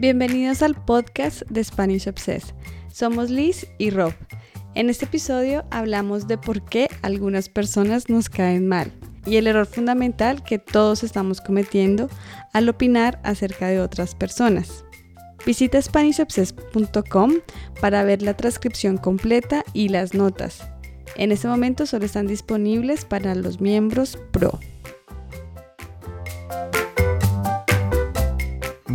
Bienvenidos al podcast de Spanish Obsessed. Somos Liz y Rob. En este episodio hablamos de por qué algunas personas nos caen mal y el error fundamental que todos estamos cometiendo al opinar acerca de otras personas. Visita SpanishObsessed.com para ver la transcripción completa y las notas. En este momento solo están disponibles para los miembros Pro.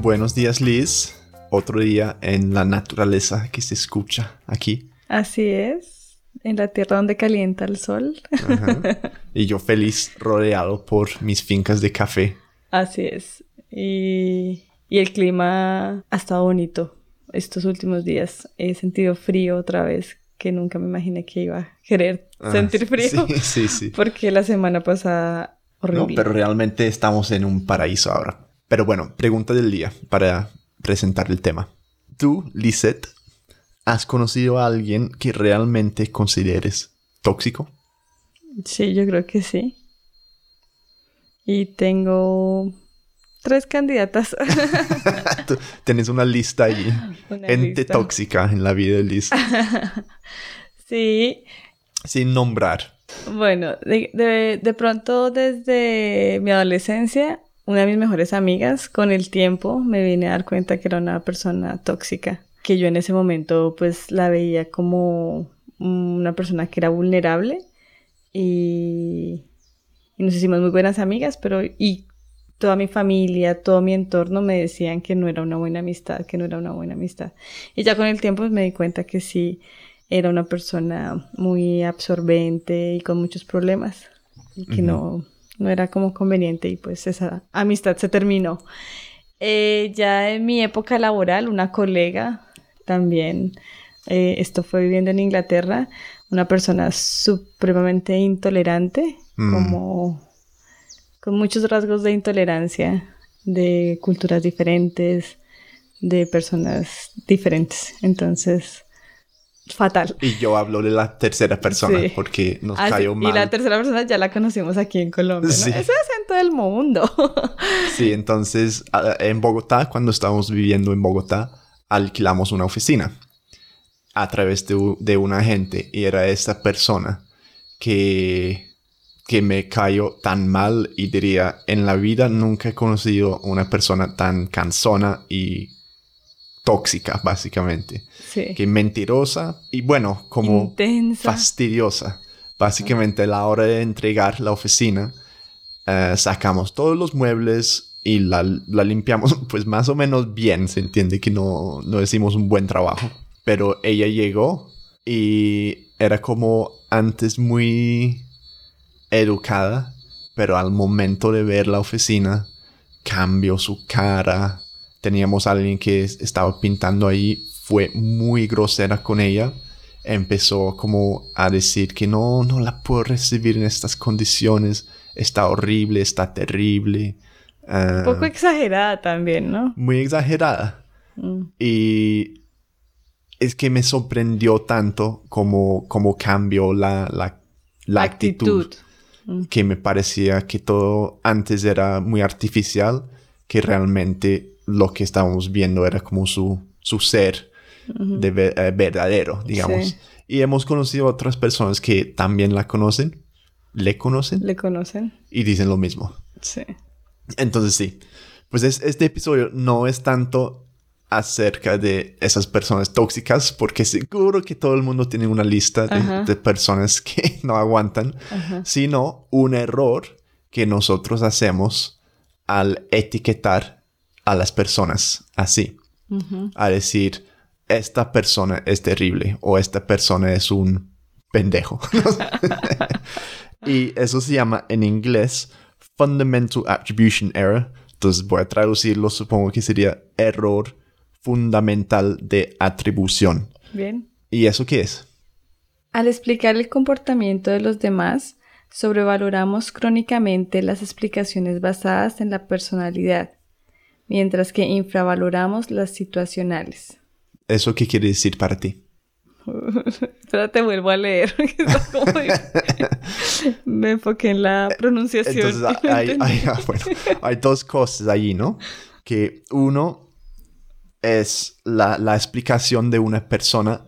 Buenos días Liz, otro día en la naturaleza que se escucha aquí. Así es, en la tierra donde calienta el sol. Y yo feliz rodeado por mis fincas de café. Así es. Y, y el clima ha estado bonito estos últimos días. He sentido frío otra vez, que nunca me imaginé que iba a querer Ah, sentir frío. Sí, sí, sí. Porque la semana pasada No, horrible. pero realmente estamos en un paraíso ahora. Pero bueno, pregunta del día para presentar el tema. Tú, Lisette, ¿has conocido a alguien que realmente consideres tóxico? Sí, yo creo que sí. Y tengo tres candidatas. Tienes una lista ahí. Una Gente lista. tóxica en la vida de Liz. Sí, Sin nombrar. bueno, de, de- de pronto desde mi adolescencia, una de mis mejores amigas, con el tiempo me vine a dar cuenta que era una persona tóxica, que yo en ese momento pues la veía como una persona que era vulnerable y, y nos hicimos muy buenas amigas, pero y toda mi familia, todo mi entorno me decían que no era una buena amistad, que no era una buena amistad. Y ya con el tiempo pues, me di cuenta que sí era una persona muy absorbente y con muchos problemas y que no, no era como conveniente y pues esa amistad se terminó. Eh, ya en mi época laboral, una colega también, eh, esto fue viviendo en Inglaterra, una persona supremamente intolerante, Mm. como con muchos rasgos de intolerancia, de culturas diferentes, de personas diferentes. Entonces, fatal. Y yo hablo de la tercera persona Sí. porque nos Ah, sí, cayó Y mal. la tercera persona ya la conocimos aquí en Colombia. ¿no? Sí. Eso es en todo el mundo. Sí, entonces en Bogotá, cuando estábamos viviendo en Bogotá, alquilamos una oficina a través de, de un agente y era esta persona que, que me cayó tan mal y diría, en la vida nunca he conocido una persona tan cansona y tóxica, básicamente. Sí. Que mentirosa y bueno, como Intensa. fastidiosa. Básicamente a la hora de entregar la oficina, eh, sacamos todos los muebles y la, la limpiamos pues más o menos bien. Se entiende que no, no hicimos un buen trabajo. Pero ella llegó y era como antes muy educada, pero al momento de ver la oficina cambió su cara. Teníamos a alguien que es- estaba pintando ahí, fue muy grosera con ella. Empezó como a decir que no, no la puedo recibir en estas condiciones. Está horrible, está terrible. Ah, Un poco exagerada también, ¿no? muy exagerada. Mm. Y es que me sorprendió tanto como, como cambió la, la, la actitud. Mm. Que me parecía que todo antes era muy artificial, que realmente lo que estábamos viendo era como su, su ser Ujú. de ver- eh, verdadero, digamos. Sí. Y hemos conocido otras personas que también la conocen, le conocen ¿Le conocen? y dicen lo mismo. Sí. Entonces sí, pues es- este episodio no es tanto acerca de esas personas tóxicas, porque seguro que todo el mundo tiene una lista de, de personas que no aguantan, Ajá. sino un error que nosotros hacemos al etiquetar a las personas así, a decir, esta persona es terrible o esta persona es un pendejo. y eso se llama en inglés Fundamental Attribution Error. Entonces voy a traducirlo, supongo que sería error fundamental de atribución. Bien. ¿Y eso qué es? Al explicar el comportamiento de los demás, sobrevaloramos crónicamente las explicaciones basadas en la personalidad, mientras que infravaloramos las situacionales. ¿Eso qué quiere decir para ti? Espérate, vuelvo a leer. Me enfoqué en la pronunciación. Entonces, y no hay, hay- ah, bueno, hay dos cosas allí, ¿no? Que uno es la, la explicación de una persona,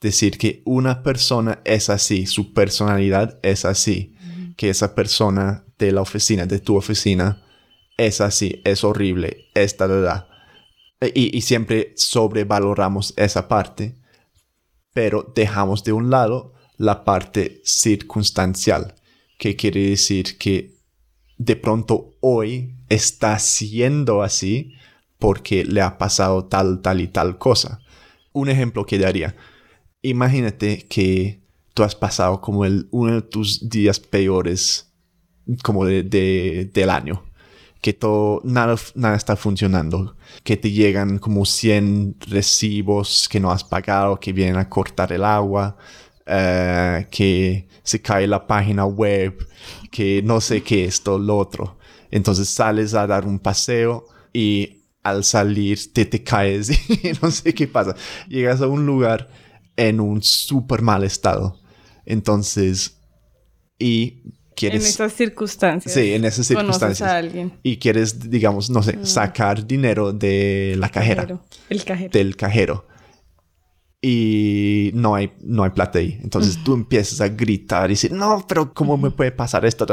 decir que una persona es así, su personalidad es así, que esa persona de la oficina, de tu oficina, es así, es horrible, esta verdad. Y, y siempre sobrevaloramos esa parte, pero dejamos de un lado la parte circunstancial, que quiere decir que de pronto hoy está siendo así porque le ha pasado tal, tal y tal cosa. Un ejemplo que daría. Imagínate que tú has pasado como el, uno de tus días peores como de, del año. Que todo, nada, nada está funcionando. Que te llegan como 100 recibos que no has pagado, que vienen a cortar el agua, eh, que se cae la página web, que no sé qué, esto, lo otro. Entonces sales a dar un paseo y al salir te, te caes y no sé qué pasa. Llegas a un lugar en un súper mal estado. Entonces, y quieres... En esas circunstancias. Sí, en esas circunstancias. A alguien. Y quieres, digamos, no sé, mm. sacar dinero de la cajera. El cajero. Del cajero. Y no hay, no hay plata ahí. Entonces tú empiezas a gritar y decir, no, pero ¿cómo me puede pasar esto?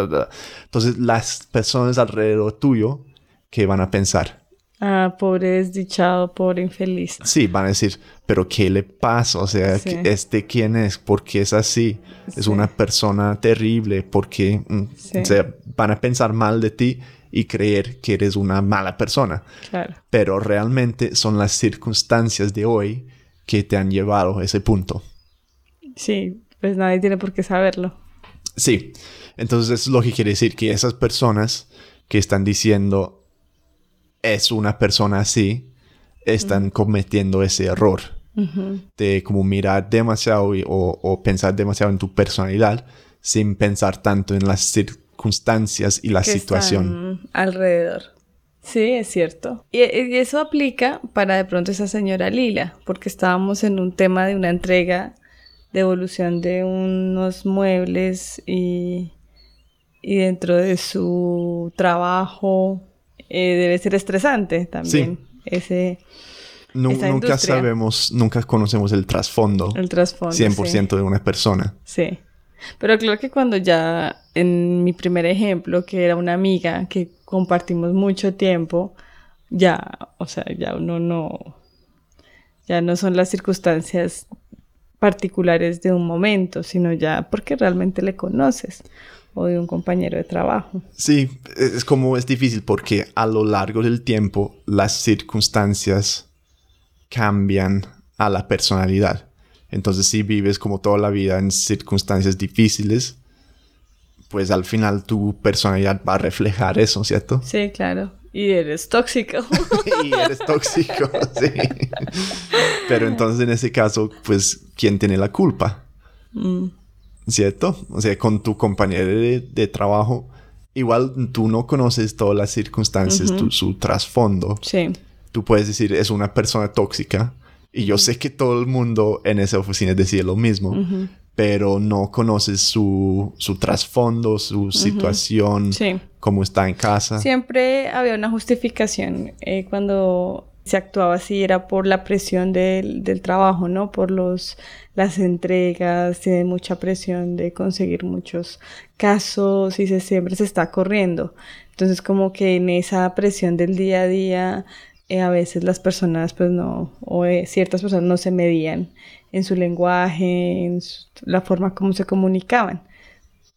Entonces las personas alrededor tuyo, ¿qué van a pensar? Ah, pobre desdichado, pobre infeliz. Sí, van a decir, pero ¿qué le pasa? O sea, ¿este quién es? ¿Por qué es así? Es una persona terrible, porque mm, o sea, van a pensar mal de ti y creer que eres una mala persona. Claro. Pero realmente son las circunstancias de hoy que te han llevado a ese punto. Sí, pues nadie tiene por qué saberlo. Sí, entonces eso es lo que quiere decir que esas personas que están diciendo es una persona así, están cometiendo ese error de como mirar demasiado o, pensar demasiado en tu personalidad sin pensar tanto en las circunstancias y la situación alrededor. Sí, es cierto. Y, y, eso aplica para de pronto esa señora Lila, porque estábamos en un tema de una entrega, de evolución de unos muebles y, y dentro de su trabajo eh, debe ser estresante también. Ese, nunca sabemos, nunca conocemos el trasfondo. El trasfondo. 100% de una persona. Sí. Pero creo que cuando ya, en mi primer ejemplo, que era una amiga que compartimos mucho tiempo, ya, o sea, ya uno no, ya no son las circunstancias particulares de un momento, sino ya porque realmente le conoces o de un compañero de trabajo. Sí, es como es difícil porque a lo largo del tiempo las circunstancias cambian a la personalidad. Entonces si vives como toda la vida en circunstancias difíciles, pues al final tu personalidad va a reflejar eso, ¿cierto? Sí, claro. Y eres tóxico. y eres tóxico, sí. Pero entonces en ese caso, pues, ¿quién tiene la culpa? Mm. ¿Cierto? O sea, con tu compañero de, trabajo, igual tú no conoces todas las circunstancias, su trasfondo. Sí. Tú puedes decir, es una persona tóxica. Y yo sé que todo el mundo en esa oficina decía lo mismo, pero no conoces su, su trasfondo, su situación, cómo está en casa. Siempre había una justificación eh, cuando se actuaba así era por la presión del, del trabajo, ¿no? Por los, las entregas, tiene mucha presión de conseguir muchos casos y se, siempre se está corriendo. Entonces como que en esa presión del día a día eh, a veces las personas pues no, o eh, ciertas personas no se medían en su lenguaje, en la forma como se comunicaban.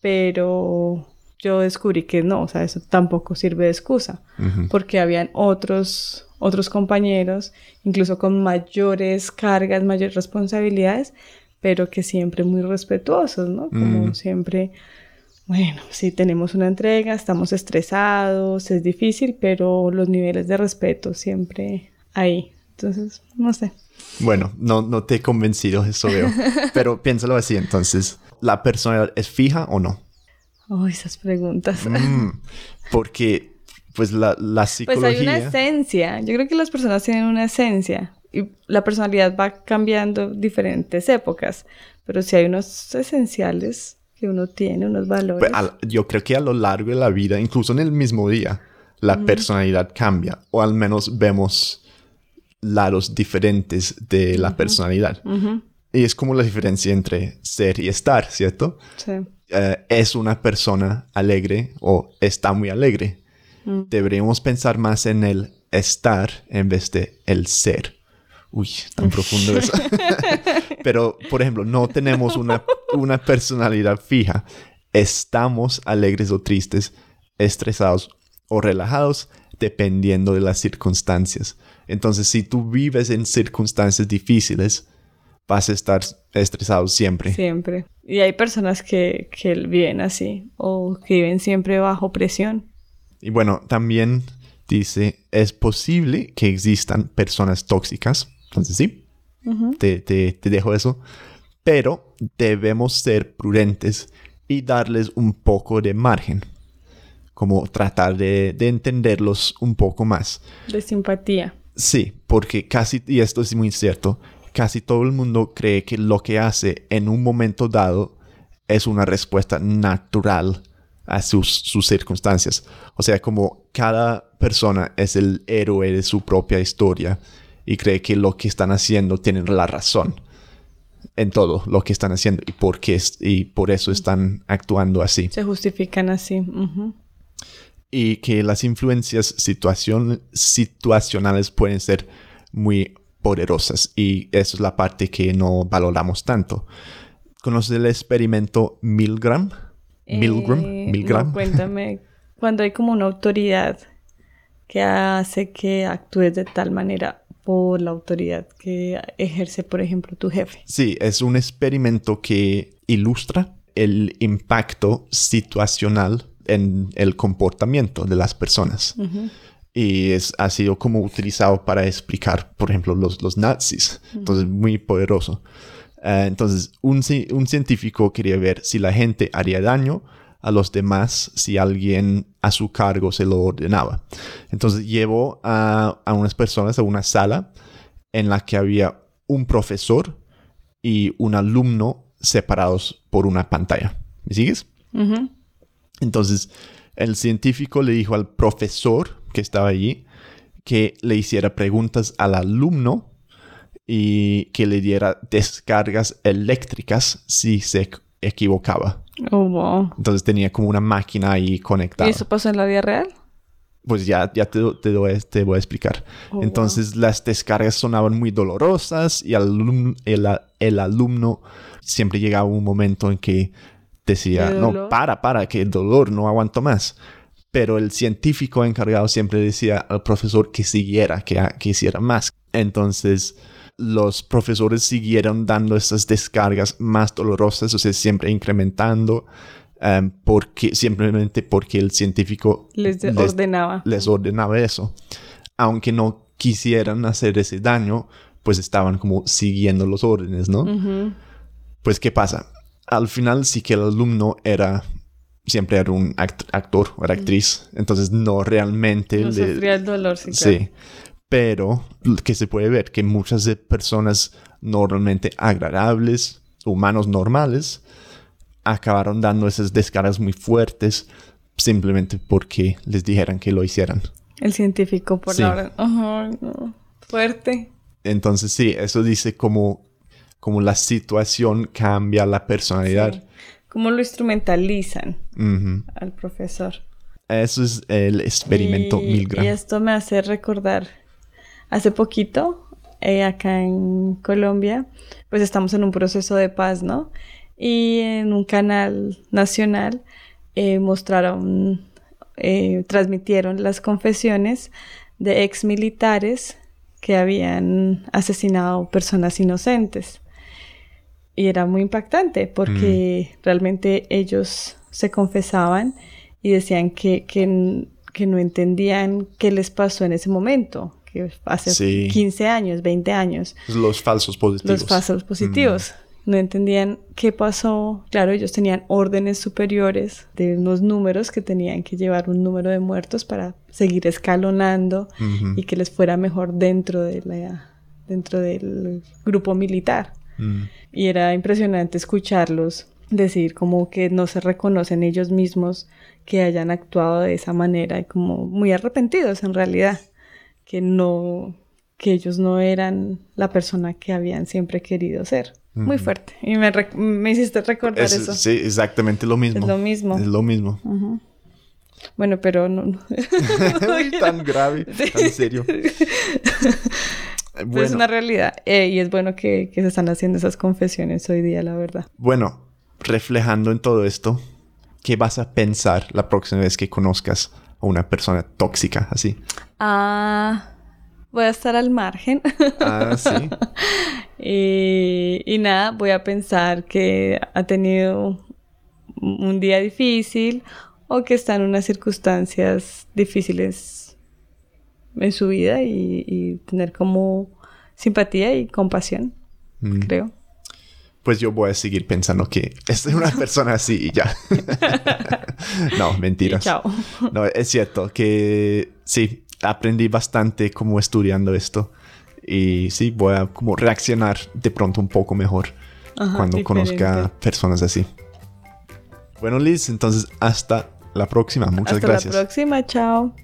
Pero yo descubrí que no, o sea, eso tampoco sirve de excusa, porque habían otros otros compañeros, incluso con mayores cargas, mayores responsabilidades, pero que siempre muy respetuosos, ¿no? Como mm. siempre, bueno, si tenemos una entrega, estamos estresados, es difícil, pero los niveles de respeto siempre ahí. Entonces, no sé. Bueno, no, no te he convencido, eso veo. pero piénsalo así, entonces, ¿la persona es fija o no? Oh, esas preguntas. Mm, porque pues la, la psicología... Pues hay una esencia. Yo creo que las personas tienen una esencia y la personalidad va cambiando diferentes épocas, pero si hay unos esenciales que uno tiene, unos valores. Pues, yo creo que a lo largo de la vida, incluso en el mismo día, la personalidad cambia o al menos vemos lados diferentes de la personalidad. Y es como la diferencia entre ser y estar, ¿cierto? Sí. Eh, es una persona alegre o está muy alegre. Mm. Deberíamos pensar más en el estar en vez de el ser. Uy, tan profundo eso. Pero, por ejemplo, no tenemos una, una personalidad fija. Estamos alegres o tristes, estresados o relajados, dependiendo de las circunstancias. Entonces, si tú vives en circunstancias difíciles, vas a estar estresado siempre. Siempre. Y hay personas que, que viven así o que viven siempre bajo presión. Y bueno, también dice, es posible que existan personas tóxicas. Entonces sí, Ujú. te, te- te dejo eso. Pero debemos ser prudentes y darles un poco de margen. Como tratar de, de entenderlos un poco más. De simpatía. Sí, porque casi, y esto es muy cierto, casi todo el mundo cree que lo que hace en un momento dado es una respuesta natural a sus, sus circunstancias. O sea, como cada persona es el héroe de su propia historia y cree que lo que están haciendo tienen la razón en todo lo que están haciendo y por, qué es- y por eso están actuando así Se justifican así. y que las influencias situacion- situacionales pueden ser muy poderosas y eso es la parte que no valoramos tanto. ¿Conoces el experimento Milgram? Milgram, Eh, Milgram. no, cuéntame. Cuando hay como una autoridad que hace que actúes de tal manera por la autoridad que ejerce, por ejemplo, tu jefe. Sí, es un experimento que ilustra el impacto situacional en el comportamiento de las personas. Y es, ha sido como utilizado para explicar, por ejemplo, los, los nazis. Entonces, muy poderoso. Eh, entonces, un, un científico quería ver si la gente haría daño a los demás si alguien a su cargo se lo ordenaba. Entonces, llevó a, a unas personas a una sala en la que había un profesor y un alumno separados por una pantalla. ¿Me sigues? Entonces, el científico le dijo al profesor que estaba allí que le hiciera preguntas al alumno y que le diera descargas eléctricas si se equ- equivocaba. Oh, wow. Entonces tenía como una máquina ahí ¿Y conectada. eso pasó en la vida real? Pues ya, ya te, te, doy- te voy a explicar. Oh, wow. Entonces las descargas sonaban muy dolorosas y al alum- el, el alumno siempre llegaba un momento en que decía, ¿De no, para, para, que dolor, no aguanto más. Pero el científico encargado siempre decía al profesor que siguiera, que, que hiciera más. Entonces los profesores siguieron dando esas descargas más dolorosas, o sea, siempre incrementando, em, porque, simplemente porque el científico Les, de- ordenaba. les ordenaba eso. Aunque no quisieran hacer ese daño, pues estaban como siguiendo los órdenes, ¿no? Ujú. Pues, ¿qué pasa? Al final sí que el alumno era, siempre era un act- actor o era actriz, entonces no realmente No le- sufría el dolor, sí, claro. Sí, pero que se puede ver que muchas de personas normalmente agradables, humanos normales, acabaron dando esas descargas muy fuertes simplemente porque les dijeran que lo hicieran. El científico por Sí. la hora. Ay, no. Fuerte. Entonces sí, eso dice como, como la situación cambia la personalidad. Sí. ¿Cómo lo instrumentalizan Ujú. al profesor? Eso es el experimento y, Milgram. y esto me hace recordar, hace poquito, eh, acá en Colombia, pues estamos en un proceso de paz, ¿no? Y en un canal nacional eh, mostraron, eh, transmitieron las confesiones de ex militares que habían asesinado personas inocentes. Y era muy impactante porque realmente ellos se confesaban y decían que, que no entendían qué les pasó en ese momento, que hace Sí. 15 años, 20 años, Los falsos positivos. los falsos positivos. No entendían qué pasó. Claro, ellos tenían órdenes superiores de unos números que tenían que llevar un número de muertos para seguir escalonando y que les fuera mejor dentro, de la, dentro del grupo militar. Mm. Y era impresionante escucharlos decir como que no se reconocen ellos mismos que hayan actuado de esa manera y como muy arrepentidos en realidad, que no que ellos no eran la persona que habían siempre querido ser. Muy fuerte. Y me, me hiciste recordar eso. Sí, exactamente lo mismo. Es lo mismo. Es lo mismo. Bueno, pero no. no. tan grave, tan serio. bueno. Es una realidad. Eh, y es bueno que, que se están haciendo esas confesiones hoy día, la verdad. Bueno, reflejando en todo esto, ¿qué vas a pensar la próxima vez que conozcas a una persona tóxica así? Ah, voy a estar al margen. Ah, sí. y, y nada, voy a pensar que ha tenido un día difícil o que está en unas circunstancias difíciles en su vida y, tener como simpatía y compasión, mm. creo. Pues yo voy a seguir pensando que es una persona así y ya. no, mentiras. chao. No, es cierto que sí, aprendí bastante como estudiando esto y sí, voy a como reaccionar de pronto un poco mejor cuando conozca personas así. Bueno, Liz, entonces hasta la próxima. Muchas gracias. Hasta la próxima. Chao.